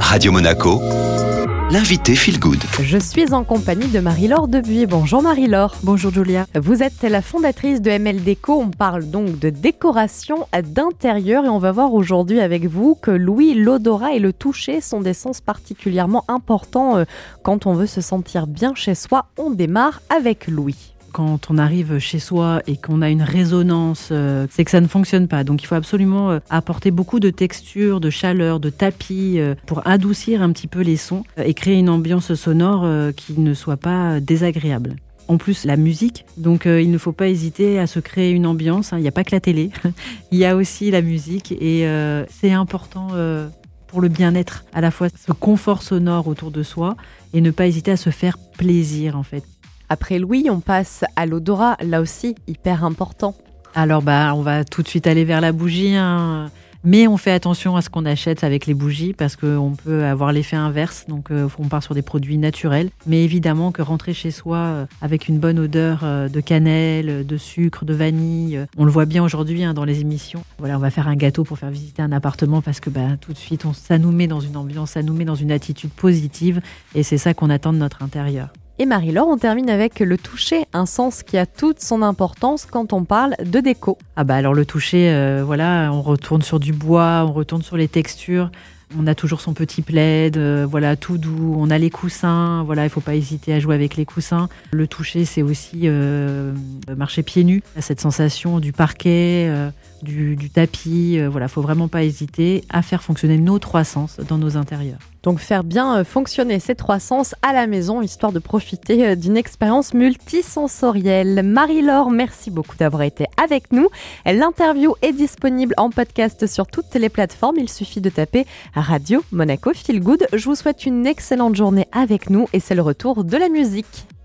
Radio Monaco, l'invité Feel Good. Je suis en compagnie de Marie-Laure Debuy. Bonjour Marie-Laure. Bonjour Julia. Vous êtes la fondatrice de ML Déco. On parle donc de décoration d'intérieur et on va voir aujourd'hui avec vous que l'ouïe, l'odorat et le toucher sont des sens particulièrement importants euh, quand on veut se sentir bien chez soi. On démarre avec l'ouïe quand on arrive chez soi et qu'on a une résonance, euh, c'est que ça ne fonctionne pas. Donc il faut absolument euh, apporter beaucoup de texture, de chaleur, de tapis euh, pour adoucir un petit peu les sons et créer une ambiance sonore qui ne soit pas désagréable. En plus, la musique, donc il ne faut pas hésiter à se créer une ambiance. Hein. Il n'y a pas que la télé, il y a aussi la musique et c'est important pour le bien-être, à la fois ce confort sonore autour de soi et ne pas hésiter à se faire plaisir en fait. Après Louis, on passe à l'odorat, là aussi hyper important. Alors bah on va tout de suite aller vers la bougie, hein. mais on fait attention à ce qu'on achète avec les bougies parce qu'on peut avoir l'effet inverse. Donc euh, on part sur des produits naturels, mais évidemment que rentrer chez soi euh, avec une bonne odeur euh, de cannelle, de sucre, de vanille, on le voit bien aujourd'hui hein, dans les émissions. Voilà, on va faire un gâteau pour faire visiter un appartement parce que bah, tout de suite on, ça nous met dans une ambiance, ça nous met dans une attitude positive et c'est ça qu'on attend de notre intérieur. Et Marie-Laure, on termine avec le toucher, un sens qui a toute son importance quand on parle de déco. Ah bah alors le toucher, euh, voilà, on retourne sur du bois, on retourne sur les textures. On a toujours son petit plaid, euh, voilà, tout doux. On a les coussins, voilà, il faut pas hésiter à jouer avec les coussins. Le toucher, c'est aussi euh, marcher pieds nus, cette sensation du parquet, du, tapis. voilà, faut vraiment pas hésiter à faire fonctionner nos trois sens dans nos intérieurs. Donc faire bien euh, fonctionner ces trois sens à la maison, histoire de profiter euh, d'une expérience multisensorielle. Marie-Laure, merci beaucoup d'avoir été avec nous. L'interview est disponible en podcast sur toutes les plateformes. Il suffit de taper Radio Monaco Feel Good. Je vous souhaite une excellente journée avec nous et c'est le retour de la musique.